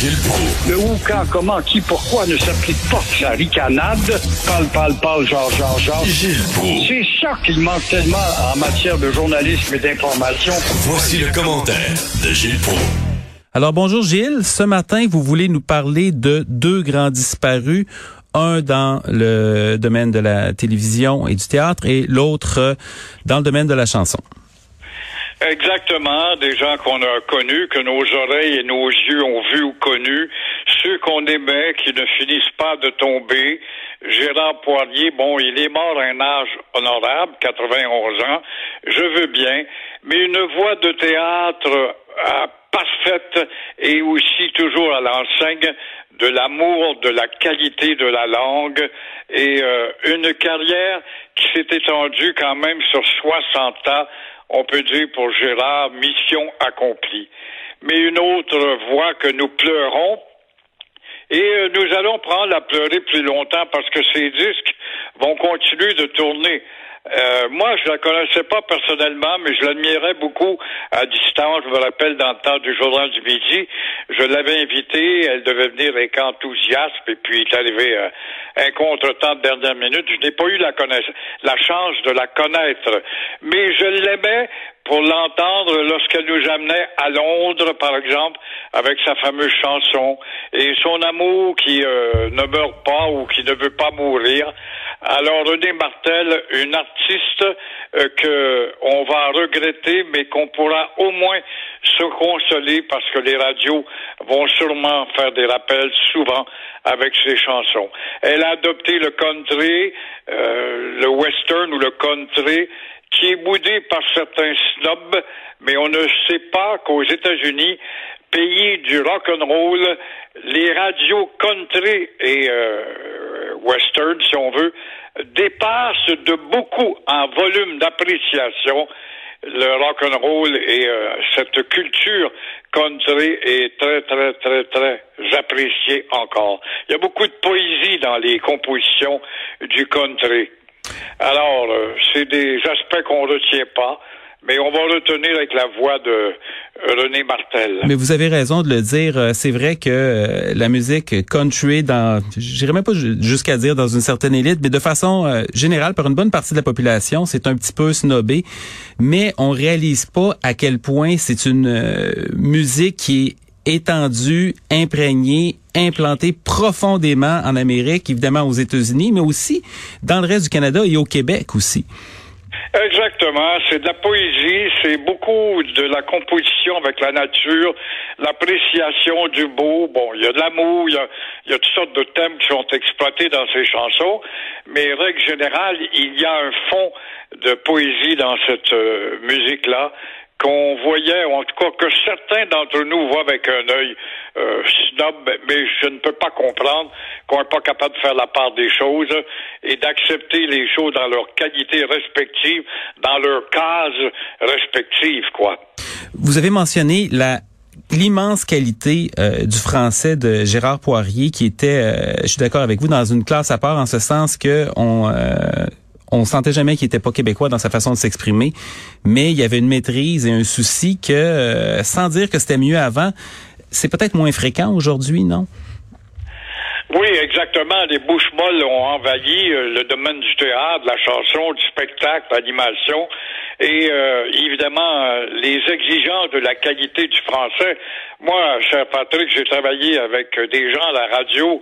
Gilles Proulx. Le où, quand, comment, qui, pourquoi ne s'applique pas la ricanade? Parle, parle, parle, genre, genre, genre. Gilles Proulx. C'est ça qu'il manque tellement en matière de journalisme et d'information. Voici le commentaire de Gilles Proulx. Alors bonjour Gilles, ce matin vous voulez nous parler de deux grands disparus, un dans le domaine de la télévision et du théâtre et l'autre dans le domaine de la chanson. Exactement, des gens qu'on a connus, que nos oreilles et nos yeux ont vus ou connus, ceux qu'on aimait, qui ne finissent pas de tomber. Gérard Poirier, bon, il est mort à un âge honorable, 91 ans, je veux bien, mais une voix de théâtre euh, parfaite et aussi toujours à l'enseigne de l'amour, de la qualité de la langue et euh, une carrière qui s'est étendue quand même sur 60 ans on peut dire pour Gérard, mission accomplie. Mais une autre voix que nous pleurons, et euh, nous allons prendre à pleurer plus longtemps parce que ces disques vont continuer de tourner. Euh, moi, je la connaissais pas personnellement, mais je l'admirais beaucoup à distance. Je me rappelle dans le temps du journal du midi, je l'avais invitée, elle devait venir avec enthousiasme, et puis il est arrivé euh, un contretemps de dernière minute. Je n'ai pas eu la, la chance de la connaître, mais je l'aimais pour l'entendre lorsqu'elle nous amenait à Londres, par exemple, avec sa fameuse chanson et son amour qui euh, ne meurt pas ou qui ne veut pas mourir. Alors René Martel, une artiste euh, que on va regretter, mais qu'on pourra au moins se consoler parce que les radios vont sûrement faire des rappels souvent avec ses chansons. Elle a adopté le country, euh, le western ou le country qui est boudé par certains snobs, mais on ne sait pas qu'aux États-Unis, pays du rock and roll, les radios country et euh, western, si on veut, dépassent de beaucoup en volume d'appréciation le rock and roll et euh, cette culture country est très très très très appréciée encore. Il y a beaucoup de poésie dans les compositions du country. Alors, euh, c'est des aspects qu'on ne retient pas. Mais on va retenir avec la voix de René Martel. Mais vous avez raison de le dire. Euh, c'est vrai que euh, la musique country, dans, j'irais même pas jusqu'à dire dans une certaine élite, mais de façon générale, par une bonne partie de la population, c'est un petit peu snobé. Mais on réalise pas à quel point c'est une musique qui est étendu, imprégné, implanté profondément en Amérique, évidemment aux États-Unis, mais aussi dans le reste du Canada et au Québec aussi. Exactement, c'est de la poésie, c'est beaucoup de la composition avec la nature, l'appréciation du beau. Bon, il y a de l'amour, il y a, toutes sortes de thèmes qui sont exploités dans ces chansons, mais règle générale, il y a un fond de poésie dans cette euh, musique-là qu'on voyait, ou en tout cas que certains d'entre nous voient avec un œil euh, snob, mais je ne peux pas comprendre qu'on n'est pas capable de faire la part des choses et d'accepter les choses dans leur qualité respective, dans leur case respective, quoi. Vous avez mentionné la l'immense qualité euh, du français de Gérard Poirier qui était, euh, je suis d'accord avec vous, dans une classe à part en ce sens que on on sentait jamais qu'il était pas québécois dans sa façon de s'exprimer, mais il y avait une maîtrise et un souci que, euh, sans dire que c'était mieux avant, c'est peut-être moins fréquent aujourd'hui, non? Oui, exactement. Les bouches molles ont envahi euh, le domaine du théâtre, de la chanson, du spectacle, l'animation. Et euh, évidemment, les exigences de la qualité du français. Moi, cher Patrick, j'ai travaillé avec des gens à la radio,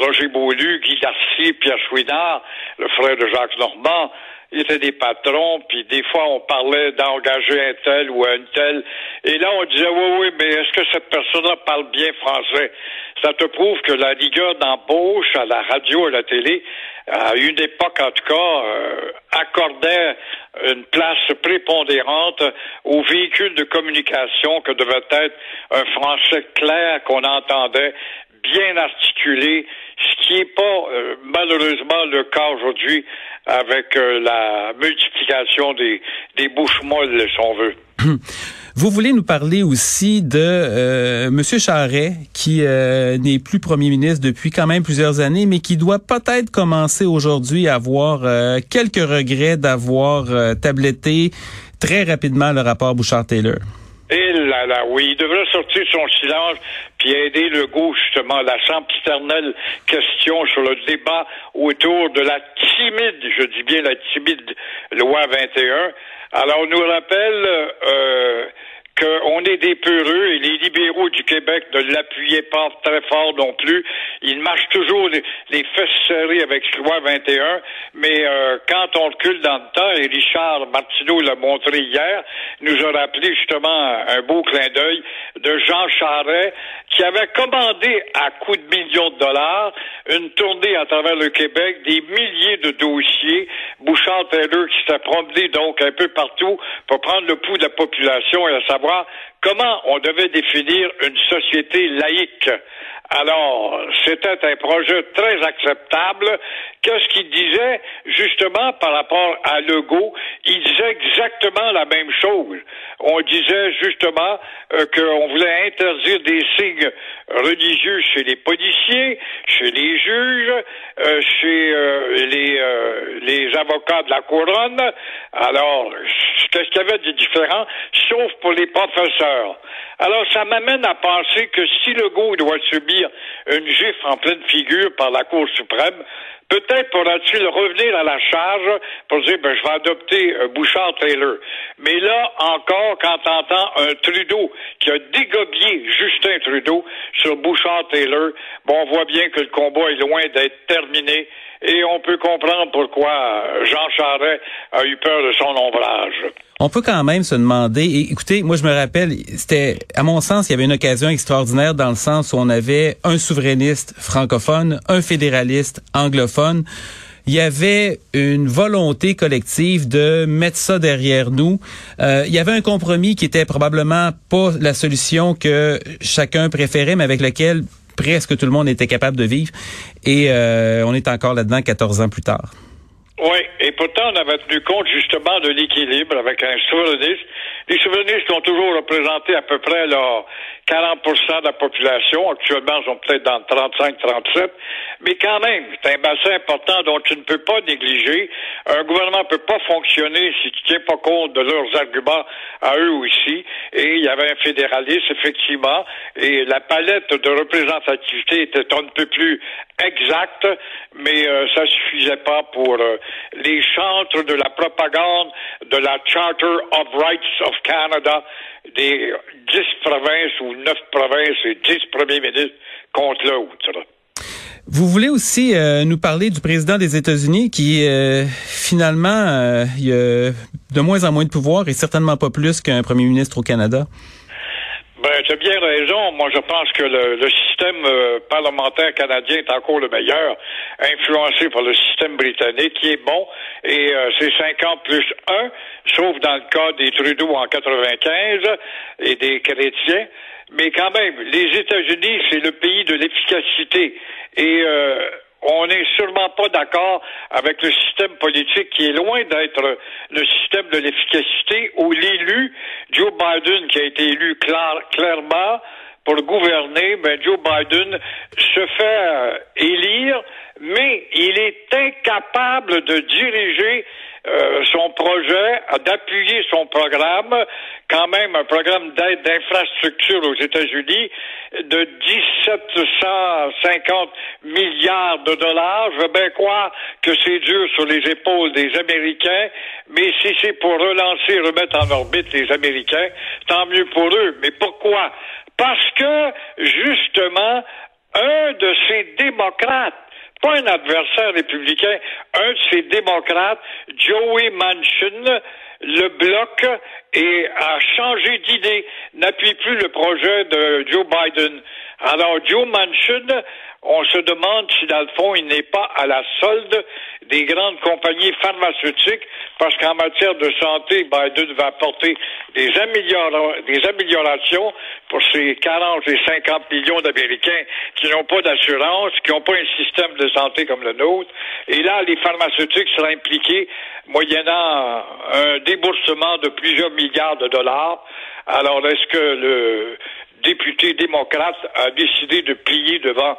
Roger Beaulieu, Guy Darcy, Pierre Chouinard, le frère de Jacques Normand ils étaient des patrons, puis des fois on parlait d'engager un tel ou un tel. Et là, on disait, oui, oui, mais est-ce que cette personne-là parle bien français? Ça te prouve que la rigueur d'embauche à la radio et à la télé, à une époque en tout cas, euh, accordait une place prépondérante aux véhicules de communication que devait être un français clair qu'on entendait, bien articulé, qui n'est pas euh, malheureusement le cas aujourd'hui avec euh, la multiplication des, des bouches molles, si on veut. Vous voulez nous parler aussi de euh, Monsieur Charret, qui euh, n'est plus premier ministre depuis quand même plusieurs années, mais qui doit peut-être commencer aujourd'hui à avoir quelques regrets d'avoir tabletté très rapidement le rapport Bouchard-Taylor. Et là, là, oui, il devrait sortir son silence puis aider le goût, justement, la sempiternelle question sur le débat autour de la timide, je dis bien la timide loi 21. Alors, on nous rappelle euh, qu'on est des peureux et les libéraux du Québec ne l'appuyaient pas très fort non plus. Ils marchent toujours les, fesses serrées avec loi 21, mais euh, quand on recule dans le temps, et Richard Martineau l'a montré hier, nous a rappelé justement un beau clin d'œil de Jean Charret qui avait commandé à coups de millions de dollars une tournée à travers le Québec, des milliers de dossiers. Bouchard-Taylor qui s'est promené donc un peu partout pour prendre le pouls de la population et à savoir comment on devait définir une société laïque. Alors, c'était un projet très acceptable. Qu'est-ce qu'il disait justement par rapport à Legault? Il disait exactement la même chose. On disait justement euh, qu'on voulait interdire des signes religieux chez les policiers, chez les juges, euh, chez euh, les, les avocats de la couronne. Alors, qu'est-ce qu'il y avait de différent, sauf pour les professeurs? Alors, ça m'amène à penser que si Legault doit subir une gifle en pleine figure par la Cour suprême, Peut-être pourra-t-il revenir à la charge pour dire, ben, je vais adopter euh, Bouchard-Taylor. Mais là, encore, quand on entend un Trudeau qui a dégobié Justin Trudeau sur Bouchard-Taylor, bon, on voit bien que le combat est loin d'être terminé et on peut comprendre pourquoi Jean Charest a eu peur de son ombrage. On peut quand même se demander, écoutez, moi je me rappelle, c'était, à mon sens, il y avait une occasion extraordinaire dans le sens où on avait un souverainiste francophone, un fédéraliste anglophone. Il y avait une volonté collective de mettre ça derrière nous. Euh, il y avait un compromis qui était probablement pas la solution que chacun préférait, mais avec lequel presque tout le monde était capable de vivre. Et euh, on est encore là-dedans 14 ans plus tard. Oui, et pourtant, on avait tenu compte justement de l'équilibre avec un souverainiste. Les souverainistes ont toujours représenté à peu près là, 40 de la population. Actuellement, ils sont peut-être dans 35-37. Mais quand même, c'est un bassin important dont tu ne peux pas négliger. Un gouvernement ne peut pas fonctionner si tu ne tiens pas compte de leurs arguments à eux aussi. Et il y avait un fédéraliste, effectivement, et la palette de représentativité était un peu plus exacte, mais euh, ça suffisait pas pour euh, les chantres de la propagande de la Charter of Rights of Canada des dix provinces ou neuf provinces et dix premiers ministres contre l'autre. Vous voulez aussi euh, nous parler du président des États-Unis qui euh, finalement euh, il a de moins en moins de pouvoir et certainement pas plus qu'un premier ministre au Canada. Ben, tu as bien raison. Moi, je pense que le, système parlementaire canadien est encore le meilleur, influencé par le système britannique, qui est bon, et c'est 50 plus 1, sauf dans le cas des Trudeau en 95 et des chrétiens. Mais quand même, les États-Unis, c'est le pays de l'efficacité. Et euh, on n'est sûrement pas d'accord avec le système politique qui est loin d'être le système de l'efficacité où l'élu, Joe Biden, qui a été élu clairement pour gouverner, ben Joe Biden se fait euh, élire, mais il est incapable de diriger euh, son projet, d'appuyer son programme, quand même un programme d'aide d'infrastructure aux États-Unis de 1750 milliards de dollars. Je veux bien croire que c'est dur sur les épaules des Américains, mais si c'est pour relancer, remettre en orbite les Américains, tant mieux pour eux. Mais pourquoi? Parce que, justement, un de ces démocrates pas un adversaire républicain, un de ces démocrates, Joey Manchin, le bloc et a changé d'idée, n'appuie plus le projet de Joe Biden. Alors, Joe Manchin, on se demande si, dans le fond, il n'est pas à la solde des grandes compagnies pharmaceutiques, parce qu'en matière de santé, Biden va apporter des, des améliorations pour ces 40 et 50 millions d'Américains qui n'ont pas d'assurance, qui n'ont pas un système de santé comme le nôtre. Et là, les pharmaceutiques seraient impliqués moyennant un déboursement de plusieurs milliards de dollars. Alors, est-ce que le député démocrate a décidé de plier devant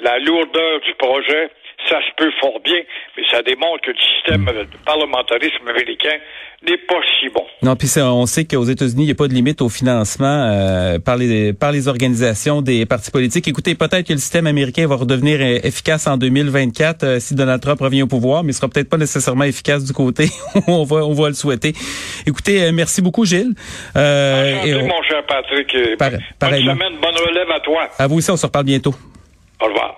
la lourdeur du projet? Ça se peut fort bien, mais ça démontre que le système de parlementarisme américain n'est pas si bon. Non, puis on sait qu'aux États-Unis, il n'y a pas de limite au financement euh, par les par les organisations des partis politiques. Écoutez, peut-être que le système américain va redevenir euh, efficace en 2024 euh, si Donald Trump revient au pouvoir, mais il sera peut-être pas nécessairement efficace du côté on va on va le souhaiter. Écoutez, merci beaucoup Gilles. Euh, mon cher Patrick. Par, bonne semaine, bonne relève à toi. À vous aussi, on se reparle bientôt. Au revoir.